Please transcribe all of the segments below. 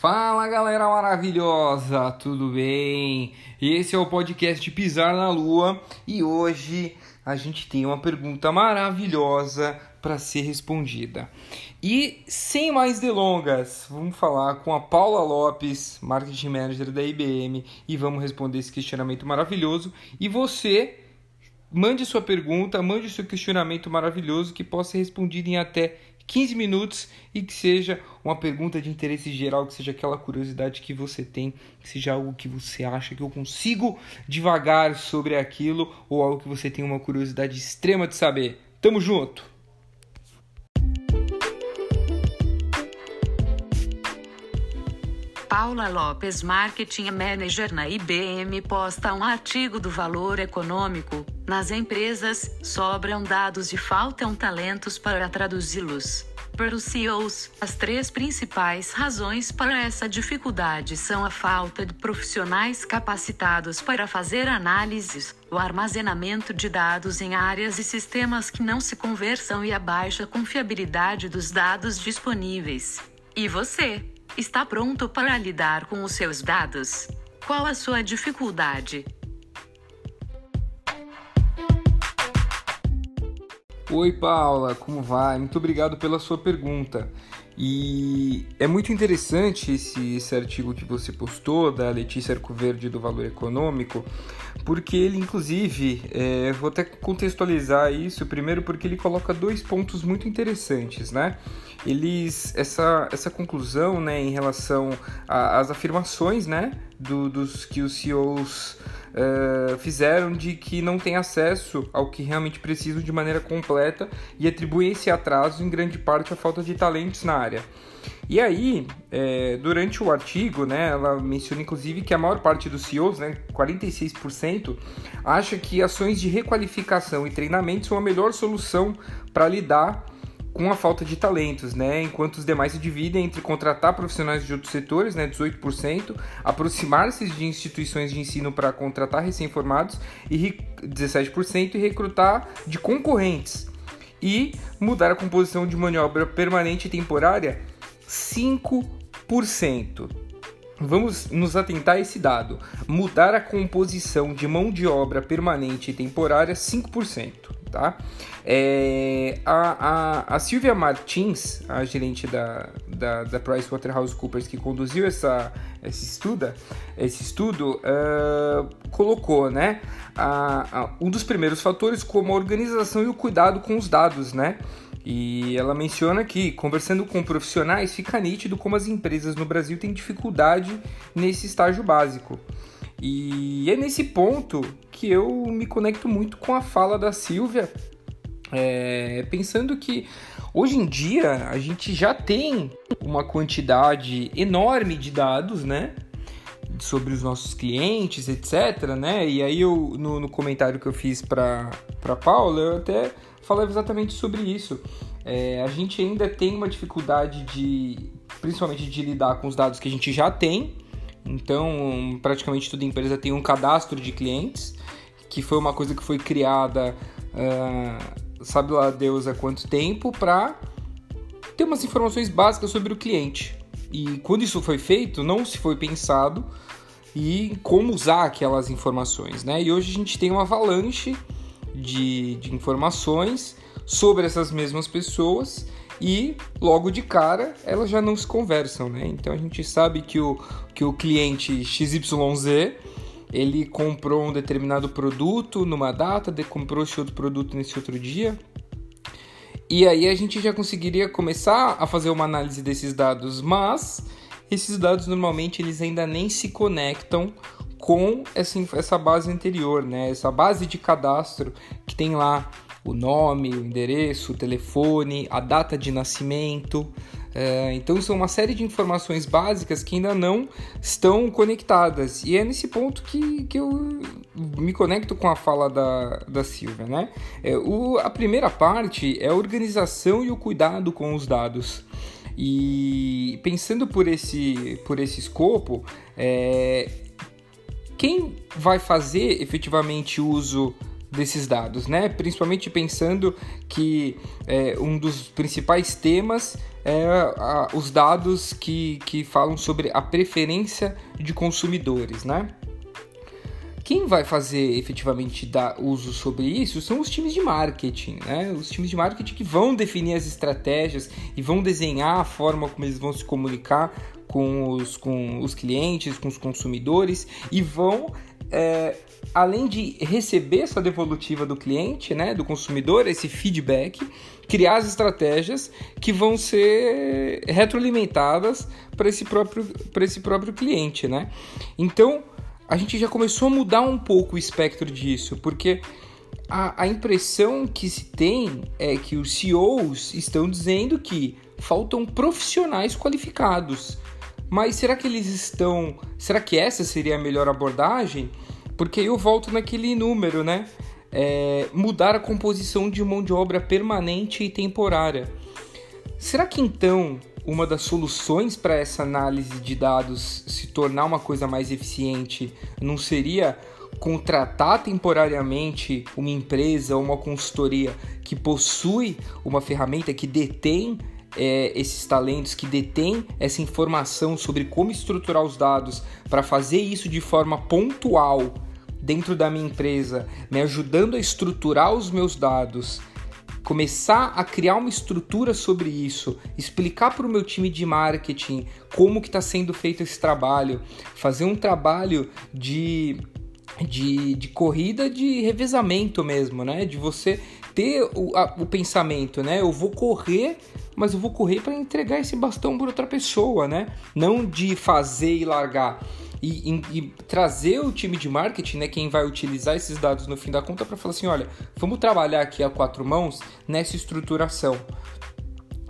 Fala galera maravilhosa, tudo bem? Esse é o podcast Pisar na Lua e hoje a gente tem uma pergunta maravilhosa para ser respondida. E sem mais delongas, vamos falar com a Paula Lopes, Marketing Manager da IBM, e vamos responder esse questionamento maravilhoso. E você mande sua pergunta, mande seu questionamento maravilhoso que possa ser respondido em até 15 minutos e que seja uma pergunta de interesse geral, que seja aquela curiosidade que você tem, que seja algo que você acha que eu consigo devagar sobre aquilo ou algo que você tem uma curiosidade extrema de saber. Tamo junto! Paula Lopes, Marketing Manager na IBM, posta um artigo do valor econômico. Nas empresas, sobram dados e faltam talentos para traduzi-los. Para os CEOs, as três principais razões para essa dificuldade são a falta de profissionais capacitados para fazer análises, o armazenamento de dados em áreas e sistemas que não se conversam e a baixa confiabilidade dos dados disponíveis. E você? Está pronto para lidar com os seus dados? Qual a sua dificuldade? Oi, Paula, como vai? Muito obrigado pela sua pergunta. E é muito interessante esse, esse artigo que você postou, da Letícia Arcoverde do Valor Econômico, porque ele, inclusive, é, vou até contextualizar isso primeiro, porque ele coloca dois pontos muito interessantes, né? Eles, essa, essa conclusão, né, em relação às afirmações, né, do, dos que os CEOs uh, fizeram de que não tem acesso ao que realmente precisam de maneira completa e atribuem esse atraso em grande parte à falta de talentos na área. E aí, é, durante o artigo, né, ela menciona inclusive que a maior parte dos CEOs, né, 46%, acha que ações de requalificação e treinamento são a melhor solução para lidar com a falta de talentos, né? Enquanto os demais se dividem entre contratar profissionais de outros setores, né, 18%, aproximar-se de instituições de ensino para contratar recém-formados e 17% e recrutar de concorrentes e mudar a composição de mão de obra permanente e temporária 5%. Vamos nos atentar a esse dado. Mudar a composição de mão de obra permanente e temporária 5%. Tá? É, a, a, a Silvia Martins, a gerente da, da, da PricewaterhouseCoopers que conduziu essa, esse, estudo, esse estudo uh, colocou né, a, a, um dos primeiros fatores como a organização e o cuidado com os dados, né? E ela menciona que, conversando com profissionais, fica nítido como as empresas no Brasil têm dificuldade nesse estágio básico. E é nesse ponto que eu me conecto muito com a fala da Silvia, é, pensando que hoje em dia a gente já tem uma quantidade enorme de dados, né? Sobre os nossos clientes, etc. Né? E aí eu no, no comentário que eu fiz para Paula, eu até falei exatamente sobre isso. É, a gente ainda tem uma dificuldade de, principalmente de lidar com os dados que a gente já tem. Então, praticamente toda empresa tem um cadastro de clientes, que foi uma coisa que foi criada, uh, sabe lá Deus há quanto tempo, para ter umas informações básicas sobre o cliente. E quando isso foi feito, não se foi pensado e como usar aquelas informações, né? E hoje a gente tem uma avalanche de, de informações sobre essas mesmas pessoas e logo de cara elas já não se conversam, né? Então a gente sabe que o, que o cliente XYZ ele comprou um determinado produto numa data, comprou esse outro produto nesse outro dia. E aí a gente já conseguiria começar a fazer uma análise desses dados, mas esses dados normalmente eles ainda nem se conectam com essa, essa base anterior, né? Essa base de cadastro que tem lá o nome, o endereço, o telefone, a data de nascimento. É, então são uma série de informações básicas que ainda não estão conectadas. E é nesse ponto que, que eu me conecto com a fala da, da Silvia. Né? É, o, a primeira parte é a organização e o cuidado com os dados. E pensando por esse, por esse escopo, é, quem vai fazer efetivamente uso desses dados, né? Principalmente pensando que é, um dos principais temas é a, os dados que, que falam sobre a preferência de consumidores, né? Quem vai fazer efetivamente dar uso sobre isso são os times de marketing, né? Os times de marketing que vão definir as estratégias e vão desenhar a forma como eles vão se comunicar com os, com os clientes, com os consumidores e vão é, além de receber essa devolutiva do cliente, né, do consumidor, esse feedback, criar as estratégias que vão ser retroalimentadas para esse próprio para esse próprio cliente, né? Então a gente já começou a mudar um pouco o espectro disso, porque a, a impressão que se tem é que os CEOs estão dizendo que faltam profissionais qualificados. Mas será que eles estão. Será que essa seria a melhor abordagem? Porque eu volto naquele número, né? É, mudar a composição de mão de obra permanente e temporária. Será que então uma das soluções para essa análise de dados se tornar uma coisa mais eficiente não seria contratar temporariamente uma empresa ou uma consultoria que possui uma ferramenta que detém é, esses talentos, que detém essa informação sobre como estruturar os dados para fazer isso de forma pontual dentro da minha empresa, me ajudando a estruturar os meus dados, começar a criar uma estrutura sobre isso, explicar para o meu time de marketing como que está sendo feito esse trabalho, fazer um trabalho de, de, de corrida de revezamento mesmo, né? De você ter o, a, o pensamento, né? Eu vou correr, mas eu vou correr para entregar esse bastão para outra pessoa, né? Não de fazer e largar e, e, e, trazer o time de marketing, né, quem vai utilizar esses dados no fim da conta, para falar assim: olha, vamos trabalhar aqui a quatro mãos nessa estruturação.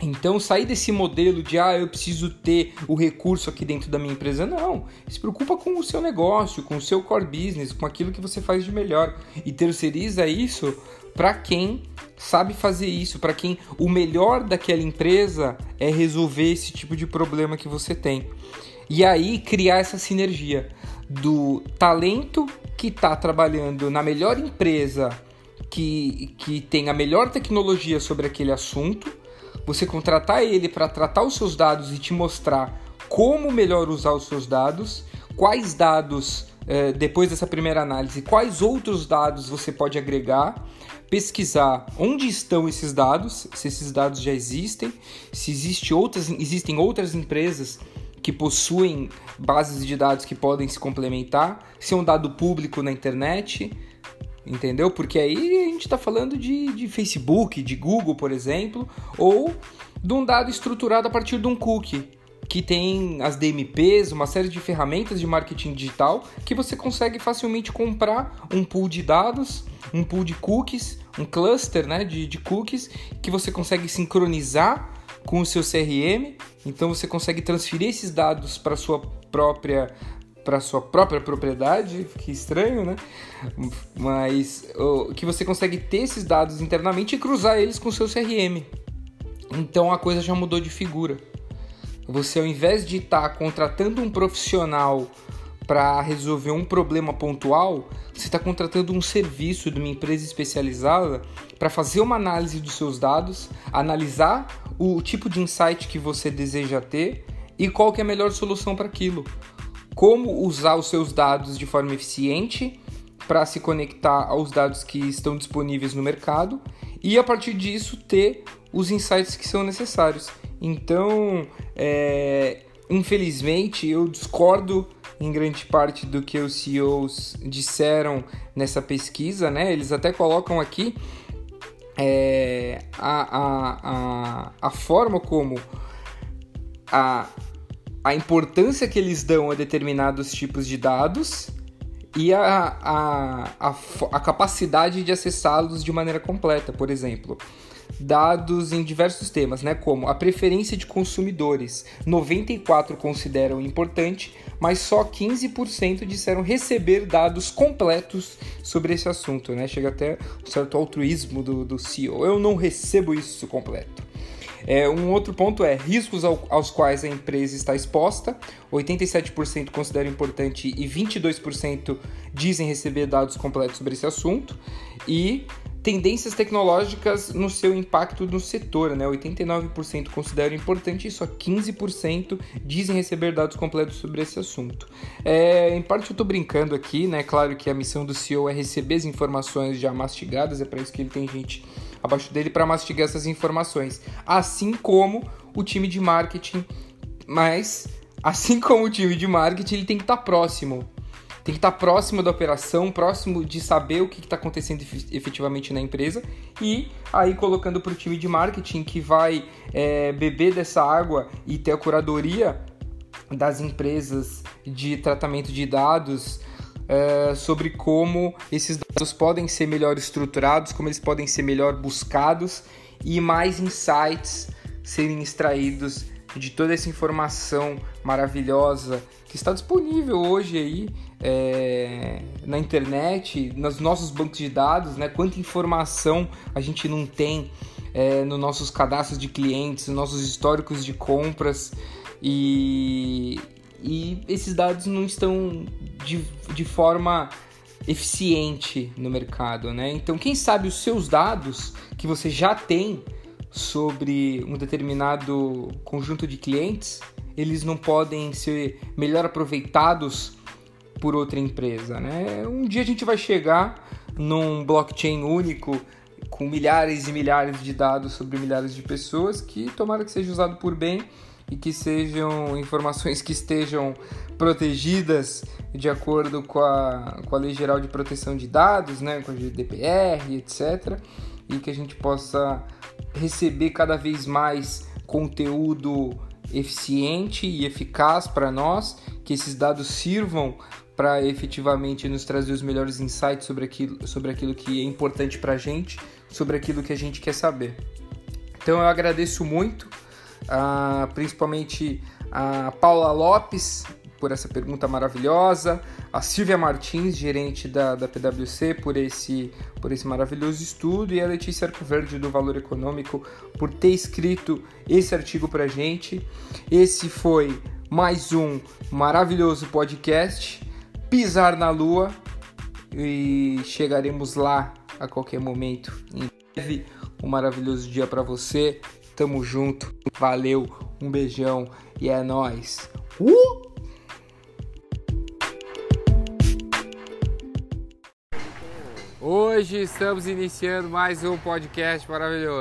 Então, sair desse modelo de ah, eu preciso ter o recurso aqui dentro da minha empresa, não. Se preocupa com o seu negócio, com o seu core business, com aquilo que você faz de melhor e terceiriza isso para quem sabe fazer isso, para quem o melhor daquela empresa é resolver esse tipo de problema que você tem. E aí criar essa sinergia do talento que está trabalhando na melhor empresa que, que tem a melhor tecnologia sobre aquele assunto, você contratar ele para tratar os seus dados e te mostrar como melhor usar os seus dados, quais dados, eh, depois dessa primeira análise, quais outros dados você pode agregar, pesquisar onde estão esses dados, se esses dados já existem, se existe outras, existem outras empresas que possuem bases de dados que podem se complementar, se é um dado público na internet, entendeu? Porque aí a gente está falando de, de Facebook, de Google, por exemplo, ou de um dado estruturado a partir de um cookie, que tem as DMPs, uma série de ferramentas de marketing digital que você consegue facilmente comprar um pool de dados, um pool de cookies, um cluster né, de, de cookies que você consegue sincronizar com o seu CRM, então você consegue transferir esses dados para sua própria para sua própria propriedade, que estranho, né? Mas que você consegue ter esses dados internamente e cruzar eles com o seu CRM. Então a coisa já mudou de figura. Você ao invés de estar tá contratando um profissional para resolver um problema pontual, você está contratando um serviço de uma empresa especializada para fazer uma análise dos seus dados, analisar o tipo de insight que você deseja ter e qual que é a melhor solução para aquilo. Como usar os seus dados de forma eficiente para se conectar aos dados que estão disponíveis no mercado e a partir disso ter os insights que são necessários. Então, é, infelizmente, eu discordo em grande parte do que os CEOs disseram nessa pesquisa, né? Eles até colocam aqui é, a, a, a, a forma como a, a importância que eles dão a determinados tipos de dados e a, a, a, a capacidade de acessá-los de maneira completa, por exemplo dados em diversos temas, né, como a preferência de consumidores. 94 consideram importante, mas só 15% disseram receber dados completos sobre esse assunto, né? Chega até um certo altruísmo do, do CEO. Eu não recebo isso completo. É, um outro ponto é riscos ao, aos quais a empresa está exposta. 87% consideram importante e 22% dizem receber dados completos sobre esse assunto. E tendências tecnológicas no seu impacto no setor, né? 89% consideram importante e só 15% dizem receber dados completos sobre esse assunto. É, em parte eu estou brincando aqui, né? Claro que a missão do CEO é receber as informações já mastigadas, é para isso que ele tem gente abaixo dele para mastigar essas informações, assim como o time de marketing, mas assim como o time de marketing, ele tem que estar tá próximo. Tem que estar próximo da operação, próximo de saber o que está acontecendo efetivamente na empresa. E aí colocando para o time de marketing que vai é, beber dessa água e ter a curadoria das empresas de tratamento de dados é, sobre como esses dados podem ser melhor estruturados, como eles podem ser melhor buscados e mais insights serem extraídos de toda essa informação maravilhosa que está disponível hoje aí é, na internet, nos nossos bancos de dados, né? Quanta informação a gente não tem é, nos nossos cadastros de clientes, nos nossos históricos de compras e, e esses dados não estão de, de forma eficiente no mercado, né? Então, quem sabe os seus dados que você já tem sobre um determinado conjunto de clientes, eles não podem ser melhor aproveitados por outra empresa, né? Um dia a gente vai chegar num blockchain único com milhares e milhares de dados sobre milhares de pessoas que tomara que seja usado por bem e que sejam informações que estejam protegidas de acordo com a, com a Lei Geral de Proteção de Dados, né, com a GDPR, etc. E que a gente possa receber cada vez mais conteúdo eficiente e eficaz para nós, que esses dados sirvam para efetivamente nos trazer os melhores insights sobre aquilo, sobre aquilo que é importante para a gente, sobre aquilo que a gente quer saber. Então eu agradeço muito, uh, principalmente a Paula Lopes por essa pergunta maravilhosa, a Silvia Martins, gerente da, da PwC, por esse, por esse maravilhoso estudo, e a Letícia Arcoverde do Valor Econômico por ter escrito esse artigo para gente. Esse foi mais um maravilhoso podcast pisar na lua e chegaremos lá a qualquer momento. Em breve, um maravilhoso dia para você. Tamo junto. Valeu, um beijão e é nós. Uh! Hoje estamos iniciando mais um podcast maravilhoso.